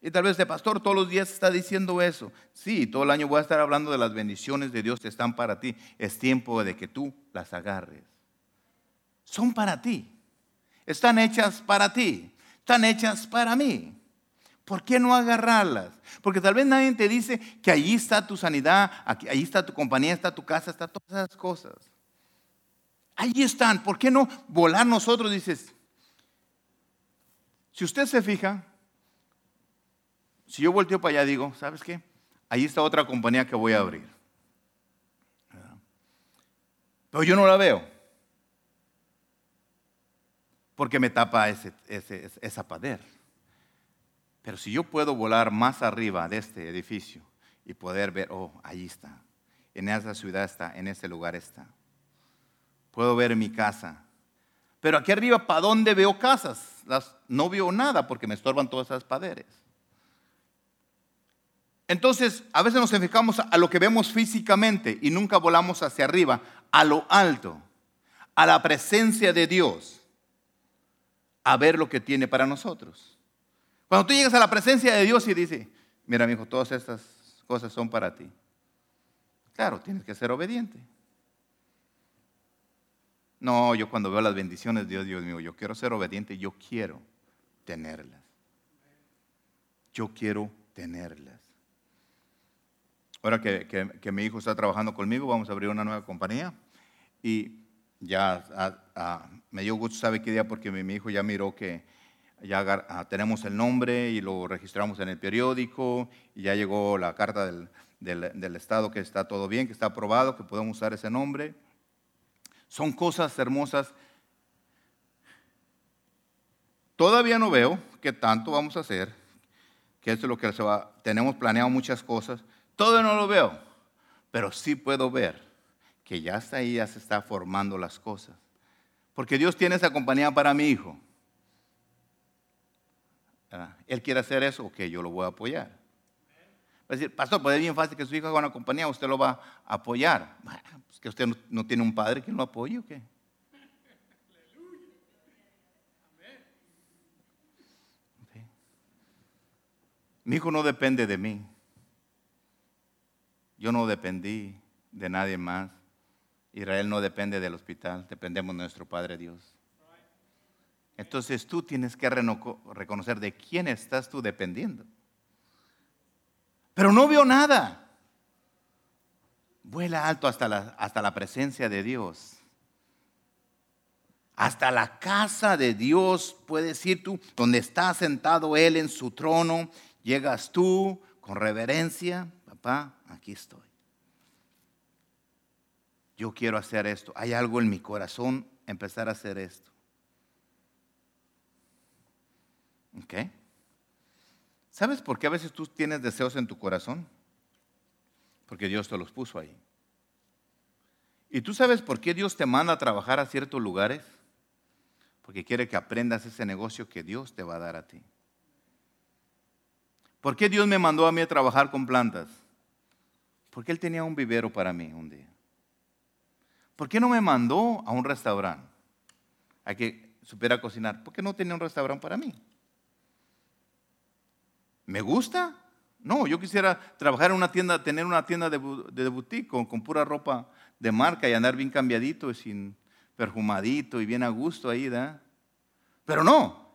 Y tal vez el pastor todos los días está diciendo eso. Sí, todo el año voy a estar hablando de las bendiciones de Dios que están para ti. Es tiempo de que tú las agarres. Son para ti. Están hechas para ti, están hechas para mí. ¿Por qué no agarrarlas? Porque tal vez nadie te dice que ahí está tu sanidad, ahí está tu compañía, está tu casa, está todas esas cosas. Ahí están. ¿Por qué no volar nosotros? Dices, si usted se fija, si yo volteo para allá, digo, ¿sabes qué? Ahí está otra compañía que voy a abrir. Pero yo no la veo porque me tapa ese, esa pader. Pero si yo puedo volar más arriba de este edificio y poder ver, oh, ahí está, en esa ciudad está, en ese lugar está. Puedo ver mi casa. Pero aquí arriba, ¿para dónde veo casas? Las, no veo nada porque me estorban todas esas paderes. Entonces, a veces nos enfocamos a lo que vemos físicamente y nunca volamos hacia arriba, a lo alto, a la presencia de Dios a ver lo que tiene para nosotros. Cuando tú llegas a la presencia de Dios y dices, mira, mi hijo, todas estas cosas son para ti. Claro, tienes que ser obediente. No, yo cuando veo las bendiciones de Dios, Dios mío, yo quiero ser obediente, yo quiero tenerlas. Yo quiero tenerlas. Ahora que, que mi hijo está trabajando conmigo, vamos a abrir una nueva compañía y ya me dio gusto, ¿sabe qué día? Porque mi, hijo ya miró que ya ah, tenemos el nombre y lo registramos en el periódico y ya llegó la carta del, del, Estado que está todo bien, que está aprobado, que podemos usar ese nombre. Son cosas hermosas. Todavía no veo qué tanto vamos a hacer, que es lo que se va. Tenemos planeado muchas cosas. Todavía no lo veo, pero sí puedo ver que ya está ahí, ya se está formando las cosas. Porque Dios tiene esa compañía para mi hijo. Él quiere hacer eso, ok, yo lo voy a apoyar. Va a decir, pastor, pues es bien fácil que su hijo haga una compañía, usted lo va a apoyar. Bueno, pues que usted no, tiene un padre que lo apoye o qué. Mi hijo no depende de mí. Yo no dependí de nadie más. Israel no depende del hospital, dependemos de nuestro Padre Dios. Entonces tú tienes que reconocer de quién estás tú dependiendo. Pero no veo nada. Vuela alto hasta la, hasta la presencia de Dios. Hasta la casa de Dios, puedes ir tú, donde está sentado Él en su trono. Llegas tú con reverencia. Papá, aquí estoy yo quiero hacer esto. Hay algo en mi corazón, empezar a hacer esto. ¿Sabes por qué a veces tú tienes deseos en tu corazón? Porque Dios te los puso ahí. ¿Y tú sabes por qué Dios te manda a trabajar a ciertos lugares? Porque quiere que aprendas ese negocio que Dios te va a dar a ti. ¿Por qué Dios me mandó a mí a trabajar con plantas? Porque Él tenía un vivero para mí un día. ¿Por qué no me mandó a un restaurante? A que supiera cocinar. ¿Por qué no tenía un restaurante para mí? ¿Me gusta? No, yo quisiera trabajar en una tienda, tener una tienda de, boutique con, pura ropa de marca y andar bien cambiadito, y sin perfumadito y bien a gusto ahí, ¿da? Pero no.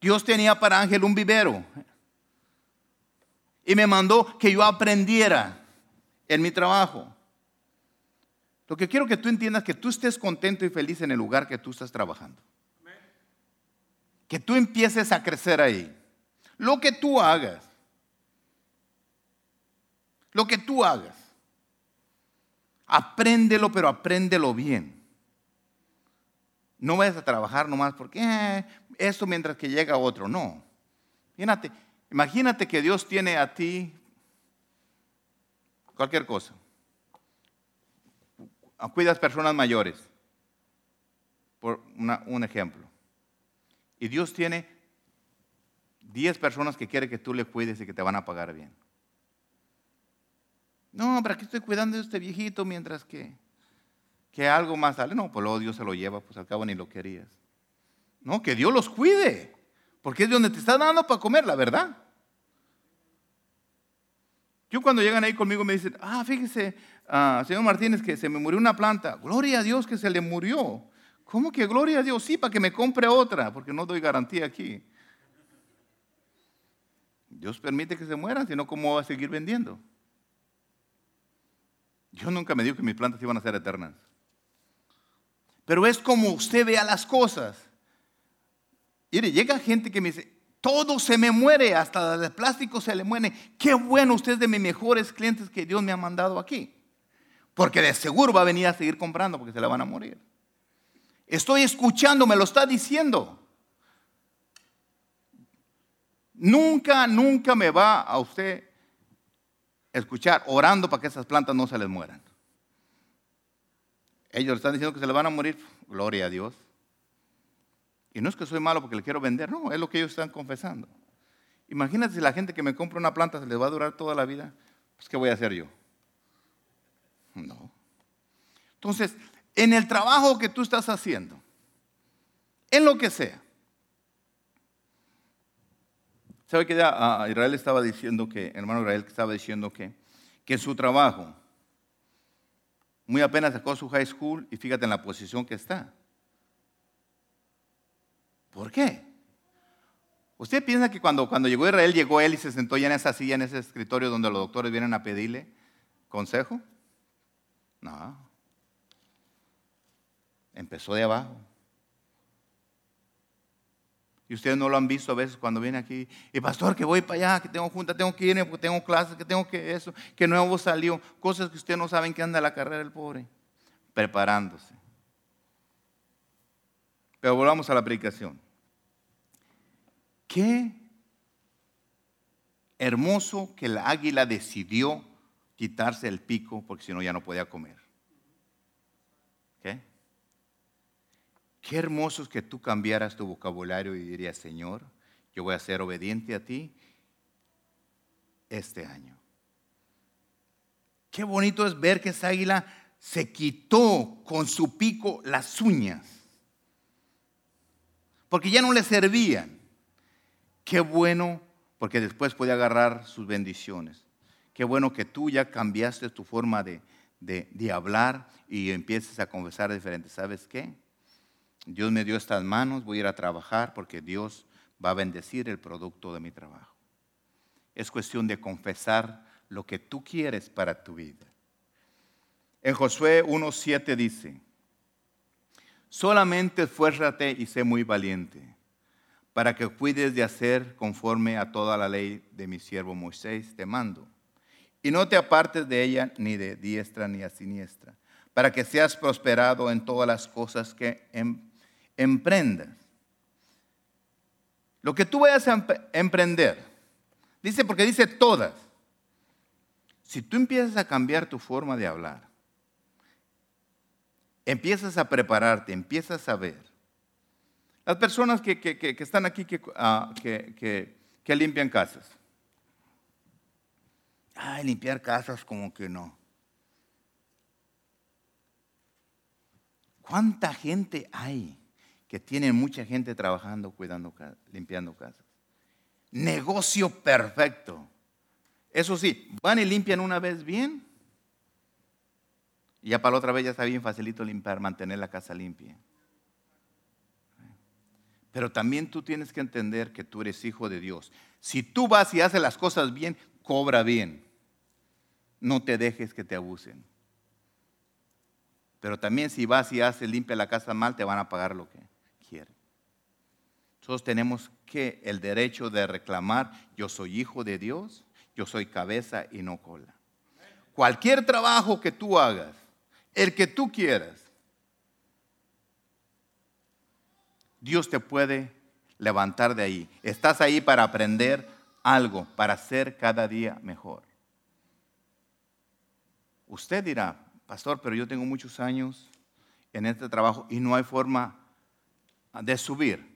Dios tenía para Ángel un vivero. Y me mandó que yo aprendiera en mi trabajo. Lo que quiero que tú entiendas es que tú estés contento y feliz en el lugar que tú estás trabajando. que tú empieces a crecer ahí. Lo que tú hagas. Lo que tú hagas. Apréndelo, pero apréndelo bien. No vayas a trabajar nomás porque eh, eso mientras que llega otro. No. Imagínate, imagínate que Dios tiene a ti cualquier cosa. Cuidas personas mayores, por un ejemplo. Y Dios tiene 10 personas que quiere que tú le cuides y que te van a pagar bien. No, ¿para qué estoy cuidando de este viejito mientras que, que algo más sale? No, pues luego Dios se lo lleva, pues al cabo ni lo querías. No, que Dios los cuide, porque es de donde te está dando para comer, la verdad. Yo cuando llegan ahí conmigo me dicen, ah, fíjese, ah, señor Martínez, que se me murió una planta. Gloria a Dios que se le murió. ¿Cómo que gloria a Dios? Sí, para que me compre otra, porque no doy garantía aquí. Dios permite que se mueran, si no, ¿cómo va a seguir vendiendo? Yo nunca me digo que mis plantas iban a ser eternas. Pero es como usted vea las cosas. Mire, llega gente que me dice, todo se me muere, hasta de plástico se le muere. Qué bueno, usted es de mis mejores clientes que Dios me ha mandado aquí. Porque de seguro va a venir a seguir comprando porque se le van a morir. Estoy escuchando, me lo está diciendo. Nunca, nunca me va a usted escuchar orando para que esas plantas no se les mueran. Ellos están diciendo que se les van a morir. Gloria a Dios. Y no es que soy malo porque le quiero vender, no, es lo que ellos están confesando. Imagínate si la gente que me compra una planta se les va a durar toda la vida, pues ¿qué voy a hacer yo? No. Entonces, en el trabajo que tú estás haciendo, en lo que sea, ¿sabe que ya Israel estaba diciendo que, hermano Israel estaba diciendo que, que su trabajo, muy apenas sacó su high school y fíjate en la posición que está. ¿Por qué? ¿Usted piensa que cuando, cuando llegó Israel, llegó él y se sentó ya en esa silla, en ese escritorio donde los doctores vienen a pedirle consejo? No. Empezó de abajo. Y ustedes no lo han visto a veces cuando viene aquí. Y pastor, que voy para allá, que tengo junta, tengo que ir, porque tengo clases, que tengo que eso, que nuevo salió. Cosas que ustedes no saben que anda la carrera del pobre. Preparándose. Pero volvamos a la predicación. Qué hermoso que la águila decidió quitarse el pico porque si no ya no podía comer. ¿Qué? Qué hermoso es que tú cambiaras tu vocabulario y dirías, Señor, yo voy a ser obediente a ti este año. Qué bonito es ver que esa águila se quitó con su pico las uñas porque ya no le servían. Qué bueno, porque después puede agarrar sus bendiciones. Qué bueno que tú ya cambiaste tu forma de, de, hablar y empieces a confesar diferente. ¿Sabes qué? Dios me dio estas manos, voy a ir a trabajar porque Dios va a bendecir el producto de mi trabajo. Es cuestión de confesar lo que tú quieres para tu vida. En Josué 1.7 dice, Solamente esfuérzate y sé muy valiente, para que cuides de hacer conforme a toda la ley de mi siervo Moisés, te mando. Y no te apartes de ella ni de diestra ni a siniestra, para que seas prosperado en todas las cosas que em, emprendas. Lo que tú vayas a emprender, dice porque dice todas. Si tú empiezas a cambiar tu forma de hablar, empiezas a prepararte, empiezas a ver. Las personas que, están aquí ah, que, que limpian casas. Ay, limpiar casas como que no. ¿Cuánta gente hay que tiene mucha gente trabajando, cuidando, limpiando casas? Negocio perfecto. Eso sí, van y limpian una vez bien y ya para la otra vez ya está bien facilito limpiar, mantener la casa limpia. Pero también tú tienes que entender que tú eres hijo de Dios. Si tú vas y haces las cosas bien, cobra bien. No te dejes que te abusen. Pero también si vas y haces limpia la casa mal, te van a pagar lo que. Nosotros tenemos que el derecho de reclamar, yo soy hijo de Dios, yo soy cabeza y no cola. Cualquier trabajo que tú hagas, el que tú quieras, Dios te puede levantar de ahí. Estás ahí para aprender algo, para ser cada día mejor. Usted dirá, pastor, pero yo tengo muchos años en este trabajo y no hay forma de subir.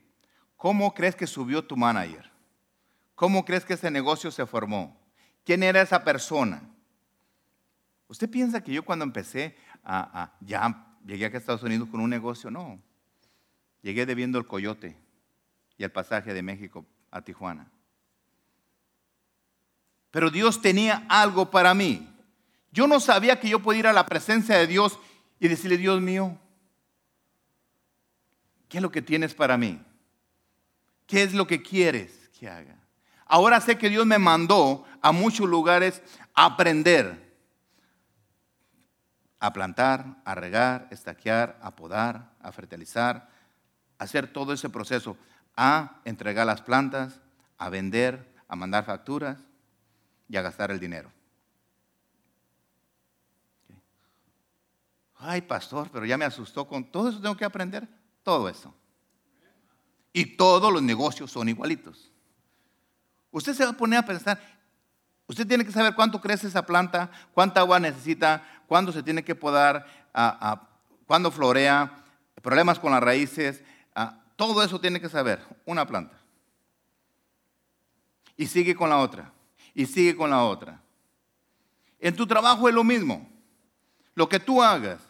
¿Cómo crees que subió tu manager? ¿Cómo crees que ese negocio se formó? ¿Quién era esa persona? ¿Usted piensa que yo cuando empecé a, ya llegué aquí a Estados Unidos con un negocio? No. Llegué debiendo el coyote y el pasaje de México a Tijuana. Pero Dios tenía algo para mí. Yo no sabía que yo podía ir a la presencia de Dios y decirle, Dios mío, ¿qué es lo que tienes para mí? ¿Qué es lo que quieres que haga? Ahora sé que Dios me mandó a muchos lugares a aprender, a plantar, a regar, estaquear, a podar, a fertilizar, a hacer todo ese proceso, a entregar las plantas, a vender, a mandar facturas y a gastar el dinero. Ay, pastor, pero ya me asustó con todo eso, tengo que aprender todo eso. Y todos los negocios son igualitos. Usted se va a poner a pensar, usted tiene que saber cuánto crece esa planta, cuánta agua necesita, cuándo se tiene que podar, cuándo florea, problemas con las raíces, todo eso tiene que saber una planta. Y sigue con la otra, y sigue con la otra. En tu trabajo es lo mismo. Lo que tú hagas,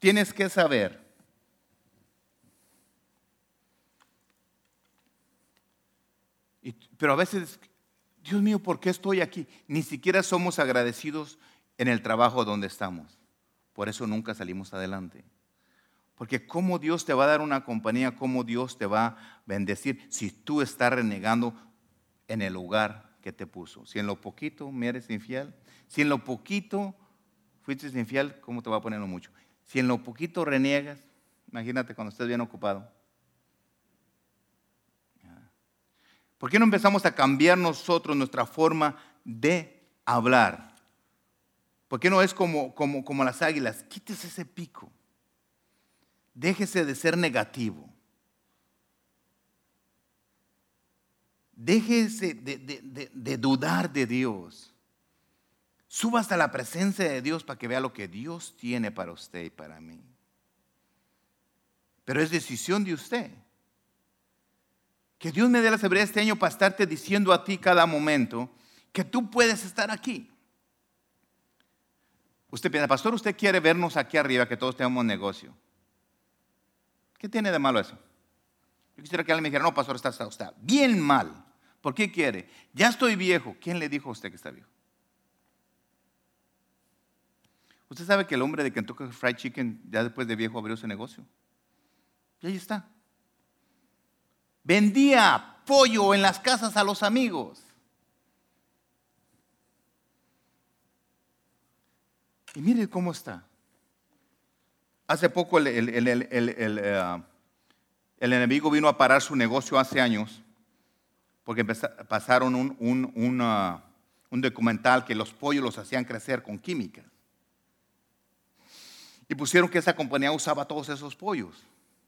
tienes que saber Pero a veces, Dios mío, ¿por qué estoy aquí? Ni siquiera somos agradecidos en el trabajo donde estamos. Por eso nunca salimos adelante. Porque cómo Dios te va a dar una compañía, cómo Dios te va a bendecir si tú estás renegando en el lugar que te puso. Si en lo poquito me eres infiel, si en lo poquito fuiste infiel, ¿cómo te va a poner lo mucho? Si en lo poquito reniegas, imagínate cuando estés bien ocupado. ¿Por qué no empezamos a cambiar nosotros nuestra forma de hablar? ¿Por qué no es como, como, como las águilas? Quítese ese pico. Déjese de ser negativo. Déjese de, dudar de Dios. Suba hasta la presencia de Dios para que vea lo que Dios tiene para usted y para mí. Pero es decisión de usted. Que Dios me dé la sabiduría este año para estarte diciendo a ti cada momento que tú puedes estar aquí. Usted piensa, pastor, usted quiere vernos aquí arriba, que todos tengamos negocio. ¿Qué tiene de malo eso? Yo quisiera que alguien me dijera, no, pastor, está, está bien mal. ¿Por qué quiere? Ya estoy viejo. ¿Quién le dijo a usted que está viejo? Usted sabe que el hombre de Kentucky Fried Chicken ya después de viejo abrió su negocio. Y ahí está. Vendía pollo en las casas a los amigos. Y mire cómo está. Hace poco el, eh, enemigo vino a parar su negocio hace años porque pasaron uh, un, documental que los pollos los hacían crecer con química. Y pusieron que esa compañía usaba todos esos pollos,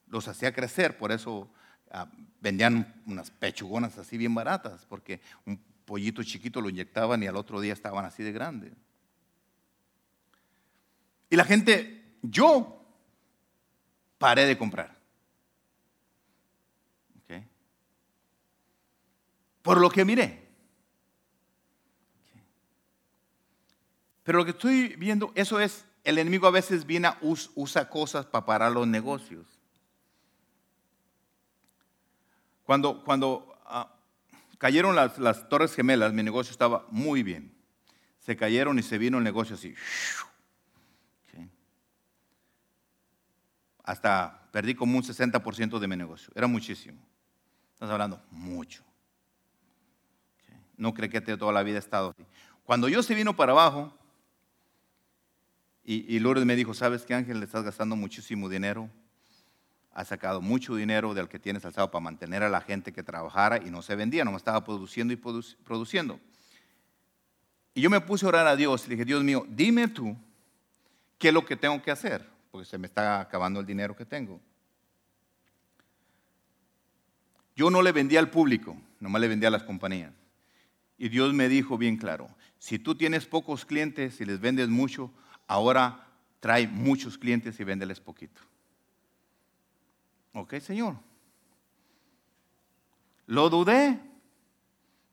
los hacía crecer, por eso Ah, vendían unas pechugonas así bien baratas, porque un pollito chiquito lo inyectaban y al otro día estaban así de grandes. Y la gente, yo paré de comprar. Por lo que miré. Pero lo que estoy viendo, eso es, el enemigo a veces viene, a usa cosas para parar los negocios. Cuando, cuando ah, cayeron las, las, torres gemelas, mi negocio estaba muy bien. Se cayeron y se vino el negocio así. Hasta perdí como un 60% de mi negocio. Era muchísimo. Estás hablando mucho. No creo que toda la vida estado así. Cuando yo se vino para abajo, y, y Lourdes me dijo, ¿sabes qué Ángel? Le estás gastando muchísimo dinero ha sacado mucho dinero del que tienes alzado para mantener a la gente que trabajara y no se vendía, no estaba produciendo y produciendo. Y yo me puse a orar a Dios y le dije, Dios mío, dime tú qué es lo que tengo que hacer, porque se me está acabando el dinero que tengo. Yo no le vendía al público, nomás le vendía a las compañías. Y Dios me dijo bien claro, si tú tienes pocos clientes y les vendes mucho, ahora trae muchos clientes y véndeles poquito. Ok, Señor. ¿Lo dudé?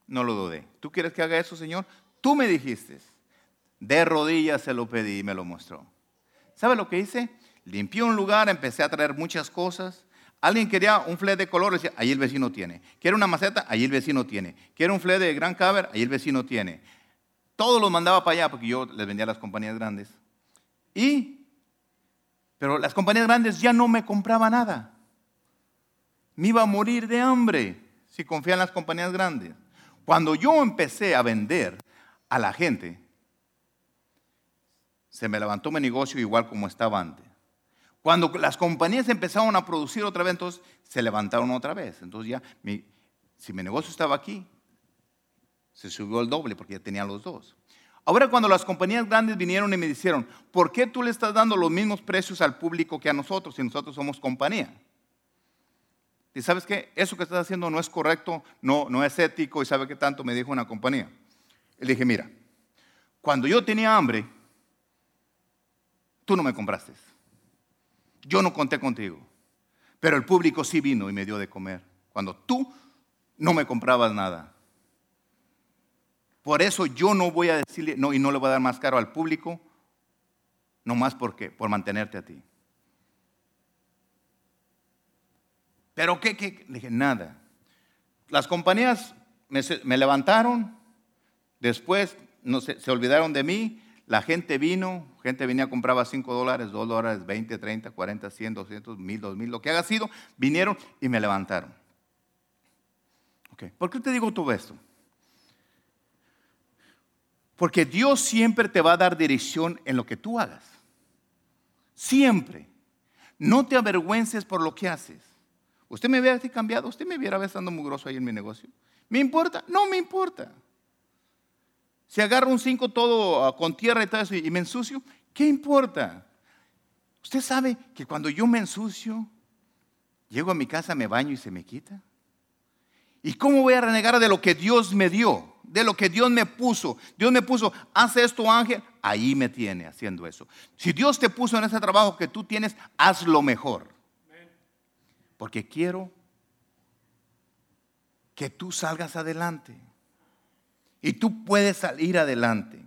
No lo dudé. ¿Tú quieres que haga eso, Señor? Tú me dijiste. De rodillas se lo pedí y me lo mostró. ¿Sabe lo que hice? Limpié un lugar, empecé a traer muchas cosas. Alguien quería un fle de color, decía, ahí el vecino tiene. Quiere una maceta, ahí el vecino tiene. Quiere un fle de gran caber, ahí el vecino tiene. Todos los mandaba para allá porque yo les vendía a las compañías grandes. Y, pero las compañías grandes ya no me compraban nada me iba a morir de hambre si confía en las compañías grandes. Cuando yo empecé a vender a la gente, se me levantó mi negocio igual como estaba antes. Cuando las compañías empezaron a producir otra vez, entonces se levantaron otra vez. Entonces ya, si mi negocio estaba aquí, se subió el doble porque ya tenía los dos. Ahora cuando las compañías grandes vinieron y me dijeron, ¿por qué tú le estás dando los mismos precios al público que a nosotros si nosotros somos compañía? Y sabes qué, eso que estás haciendo no es correcto, no, no es ético y sabe qué tanto me dijo una compañía. Le dije, mira, cuando yo tenía hambre, tú no me compraste. Yo no conté contigo. Pero el público sí vino y me dio de comer. Cuando tú no me comprabas nada. Por eso yo no voy a decirle, no, y no le voy a dar más caro al público, no más porque, por mantenerte a ti. ¿Pero qué? qué? Le dije, nada. Las compañías me, levantaron, después no, se, se olvidaron de mí, la gente vino, gente venía, compraba 5 dólares, 2 dólares, 20, 30, 40, 100, 200, 1000, 2000, lo que haga sido, vinieron y me levantaron. Okay. ¿Por qué te digo todo esto? Porque Dios siempre te va a dar dirección en lo que tú hagas. Siempre. No te avergüences por lo que haces. Usted me hubiera cambiado, usted me hubiera estando mugroso ahí en mi negocio. ¿Me importa? No me importa. Si agarro un 5 todo ah, con tierra y todo eso y me ensucio, ¿qué importa? Usted sabe que cuando yo me ensucio, llego a mi casa, me baño y se me quita. ¿Y cómo voy a renegar de lo que Dios me dio? De lo que Dios me puso. Dios me puso, hace esto ángel, ahí me tiene haciendo eso. Si Dios te puso en ese trabajo que tú tienes, haz lo mejor porque quiero que tú salgas adelante. Y tú puedes salir adelante.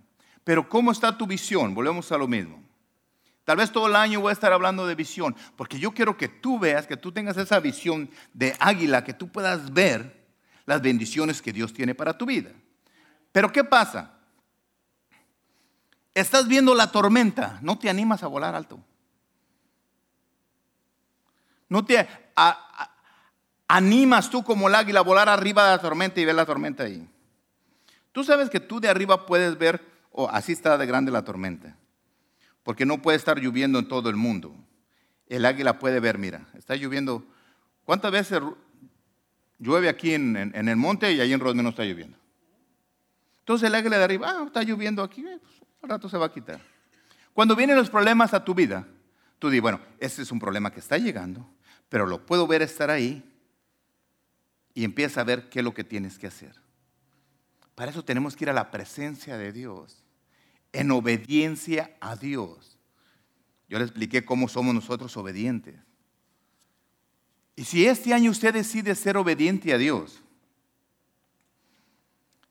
Pero ¿cómo está tu visión? Volvemos a lo mismo. Tal vez todo el año voy a estar hablando de visión, porque yo quiero que tú veas, que tú tengas esa visión de águila, que tú puedas ver las bendiciones que Dios tiene para tu vida. Pero ¿qué pasa? Estás viendo la tormenta, no te animas a volar alto. No te animas tú como el águila a volar arriba de la tormenta y ver la tormenta ahí. Tú sabes que tú de arriba puedes ver, o así está de grande la tormenta, porque no puede estar lloviendo en todo el mundo. El águila puede ver, mira, está lloviendo. ¿Cuántas veces llueve aquí en, el monte y ahí en Rosme no está lloviendo? Entonces el águila de arriba, ah, está lloviendo aquí, eh, pues, al rato se va a quitar. Cuando vienen los problemas a tu vida, tú dices, bueno, este es un problema que está llegando, pero lo puedo ver estar ahí y empieza a ver qué es lo que tienes que hacer. Para eso tenemos que ir a la presencia de Dios, en obediencia a Dios. Yo le expliqué cómo somos nosotros obedientes. Y si este año usted decide ser obediente a Dios,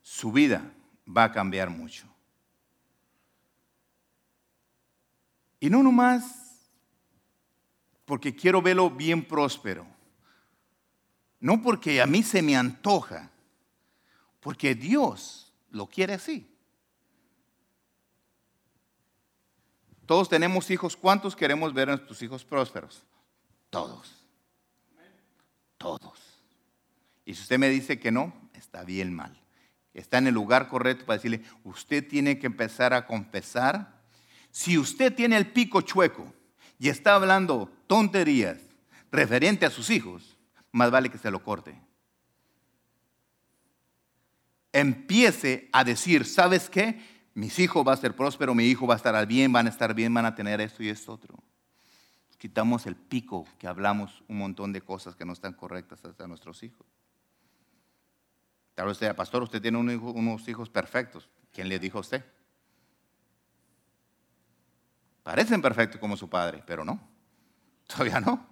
su vida va a cambiar mucho. Y no nomás porque quiero verlo bien próspero. No porque a mí se me antoja, porque Dios lo quiere así. Todos tenemos hijos. ¿Cuántos queremos ver a nuestros hijos prósperos? Todos. Todos. Y si usted me dice que no, está bien mal. Está en el lugar correcto para decirle, usted tiene que empezar a confesar. Si usted tiene el pico chueco, y está hablando tonterías referente a sus hijos, más vale que se lo corte. Empiece a decir, ¿sabes qué? Mis hijos va a ser próspero, mi hijo va a estar bien, van a estar bien, van a tener esto y esto otro. Quitamos el pico que hablamos un montón de cosas que no están correctas hacia nuestros hijos. Tal vez usted, pastor, usted tiene unos hijos perfectos. ¿Quién le dijo a usted? Parecen perfectos como su padre, pero no. (laughs) Todavía no.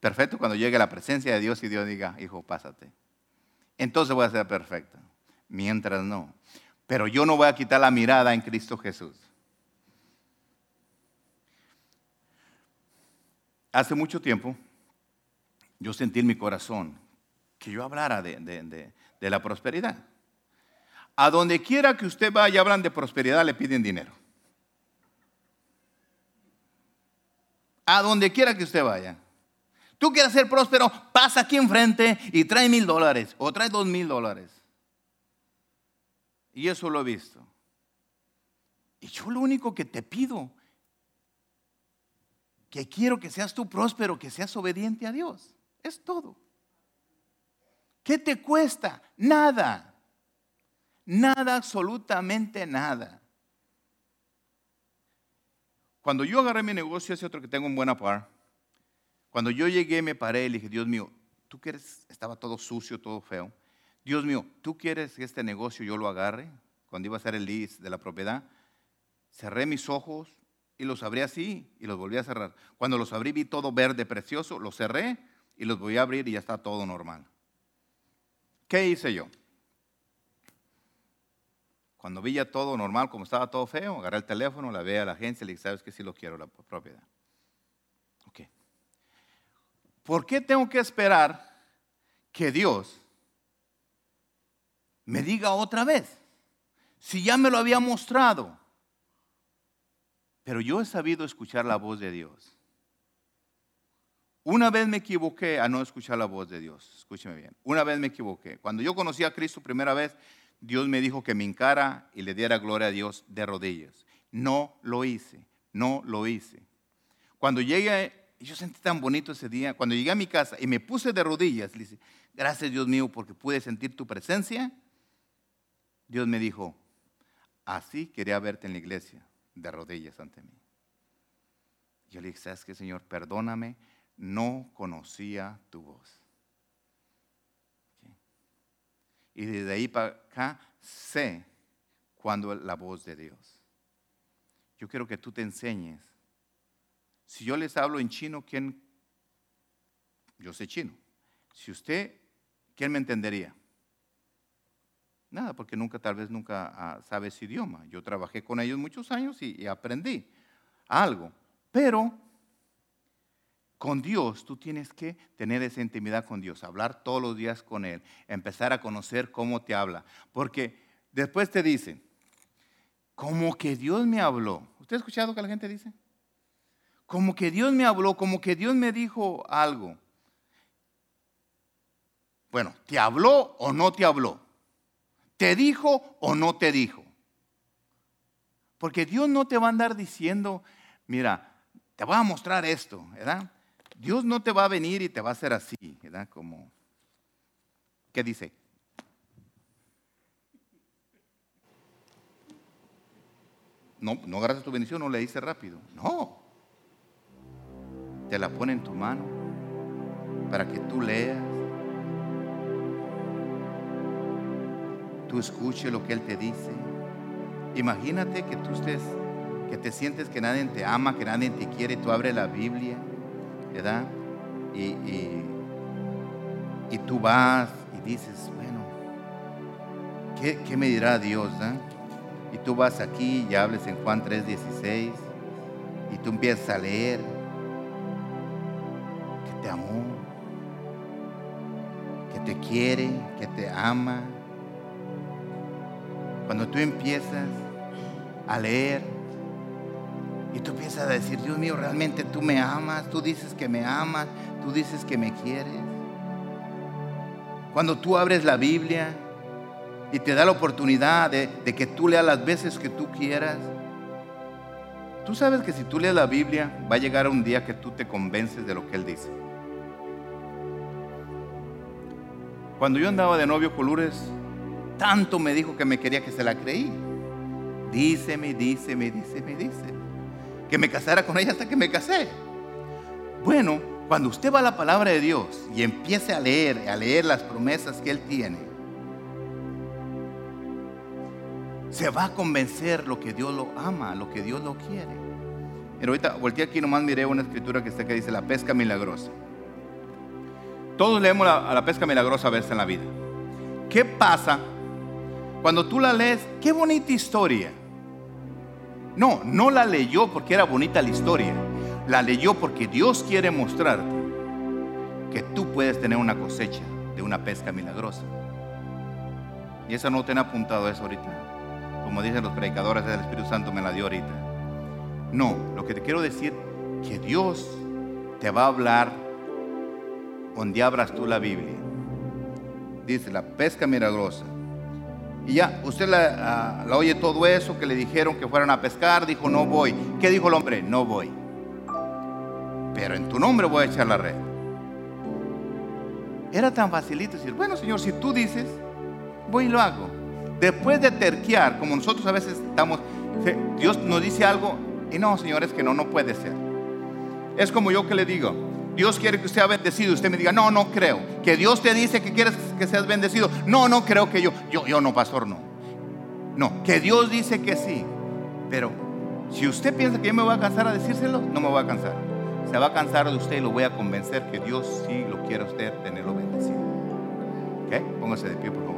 Perfecto cuando llegue la presencia de Dios y Dios diga, hijo, pásate. Entonces voy a ser perfecto. Mientras no. Pero yo no voy a quitar la mirada en Cristo Jesús. Hace mucho tiempo yo sentí en mi corazón que yo hablara de, la prosperidad. A donde quiera que usted vaya, hablan de prosperidad, le piden dinero. A donde quiera que usted vaya. Tú quieres ser próspero, pasa aquí enfrente y trae mil dólares o trae dos mil dólares. Y eso lo he visto. Y yo lo único que te pido, que quiero que seas tú próspero, que seas obediente a Dios. Es todo. ¿Qué te cuesta? Nada. Nada, absolutamente nada. Cuando yo agarré mi negocio, ese otro que tengo en buena par, cuando yo llegué, me paré y le dije, Dios mío, tú quieres, estaba todo sucio, todo feo. Dios mío, tú quieres que este negocio yo lo agarre cuando iba a ser el lease de la propiedad. Cerré mis ojos y los abrí así y los volví a cerrar. Cuando los abrí vi todo verde, precioso, los cerré y los voy a abrir y ya está todo normal. ¿Qué hice yo? Cuando vi ya todo normal, como estaba todo feo, agarré el teléfono, la vi a la agencia y le dije, ¿sabes que Sí lo quiero, la propiedad. Ok. ¿Por qué tengo que esperar que Dios me diga otra vez? Si ya me lo había mostrado. Pero yo he sabido escuchar la voz de Dios. Una vez me equivoqué a no escuchar la voz de Dios. Escúcheme bien. Una vez me equivoqué. Cuando yo conocí a Cristo primera vez, Dios me dijo que me encara y le diera gloria a Dios de rodillas. No lo hice, no lo hice. Cuando llegué, yo sentí tan bonito ese día, cuando llegué a mi casa y me puse de rodillas, le dije, gracias Dios mío porque pude sentir tu presencia, Dios me dijo, así quería verte en la iglesia, de rodillas ante mí. Yo le dije, ¿sabes qué, Señor? Perdóname, no conocía tu voz. Y desde ahí para acá sé cuando la voz de Dios. Yo quiero que tú te enseñes. Si yo les hablo en chino, ¿quién? Yo sé chino. Si usted, ¿quién me entendería? Nada, porque nunca, tal vez nunca ah, sabe ese idioma. Yo trabajé con ellos muchos años y aprendí algo. Pero con Dios tú tienes que tener esa intimidad con Dios, hablar todos los días con Él, empezar a conocer cómo te habla. Porque después te dicen, como que Dios me habló. ¿Usted ha escuchado que la gente dice? Como que Dios me habló, como que Dios me dijo algo. Bueno, ¿te habló o no te habló? ¿Te dijo o no te dijo? Porque Dios no te va a andar diciendo, mira, te voy a mostrar esto, ¿verdad? Dios no te va a venir y te va a hacer así, ¿verdad? Como, ¿qué dice? No, no gracias a tu bendición, no le dice rápido. No. Te la pone en tu mano para que tú leas. Tú escuches lo que Él te dice. Imagínate que tú estés, que te sientes que nadie te ama, que nadie te quiere, tú abres la Biblia ¿verdad? Y, y, tú vas y dices, bueno, ¿qué, me dirá Dios? Y tú vas aquí y hables en Juan 3:16 y tú empiezas a leer que te amó, que te quiere, que te ama. Cuando tú empiezas a leer, y tú piensas a decir, Dios mío, realmente tú me amas, tú dices que me amas, tú dices que me quieres. Cuando tú abres la Biblia y te da la oportunidad de, que tú leas las veces que tú quieras, tú sabes que si tú lees la Biblia va a llegar un día que tú te convences de lo que Él dice. Cuando yo andaba de novio con tanto me dijo que me quería que se la creí. Díceme, díceme, díceme, díceme. Que me casara con ella hasta que me casé. Bueno, cuando usted va a la palabra de Dios y empiece a leer, a leer las promesas que Él tiene, se va a convencer lo que Dios lo ama, lo que Dios lo quiere. Pero ahorita volteé aquí nomás miré una escritura que está que dice la pesca milagrosa. Todos leemos la, a la pesca milagrosa a veces en la vida. ¿Qué pasa cuando tú la lees? Qué bonita historia. No, no la leyó porque era bonita la historia. La leyó porque Dios quiere mostrarte que tú puedes tener una cosecha de una pesca milagrosa. Y eso no te han apuntado eso ahorita. Como dicen los predicadores del Espíritu Santo me la dio ahorita. No, lo que te quiero decir que Dios te va a hablar donde abras tú la Biblia. Dice la pesca milagrosa. Y ya, usted la, ah, la, oye todo eso que le dijeron que fueran a pescar, dijo no voy. ¿Qué dijo el hombre? No voy. Pero en tu nombre voy a echar la red. Era tan facilito decir, bueno Señor, si tú dices, voy y lo hago. Después de terquear, como nosotros a veces estamos, Dios nos dice algo y no, Señor, es que no, no puede ser. Es como yo que le digo, Dios quiere que usted sea bendecido. Usted me diga, no, no creo. Que Dios te dice que quieres que seas bendecido. No, no creo que yo. Yo, yo no, pastor, no. No, que Dios dice que sí. Pero si usted piensa que yo me voy a cansar a decírselo, no me voy a cansar. Se va a cansar de usted y lo voy a convencer que Dios sí lo quiere a usted tenerlo bendecido. ¿Ok? Póngase de pie, por favor.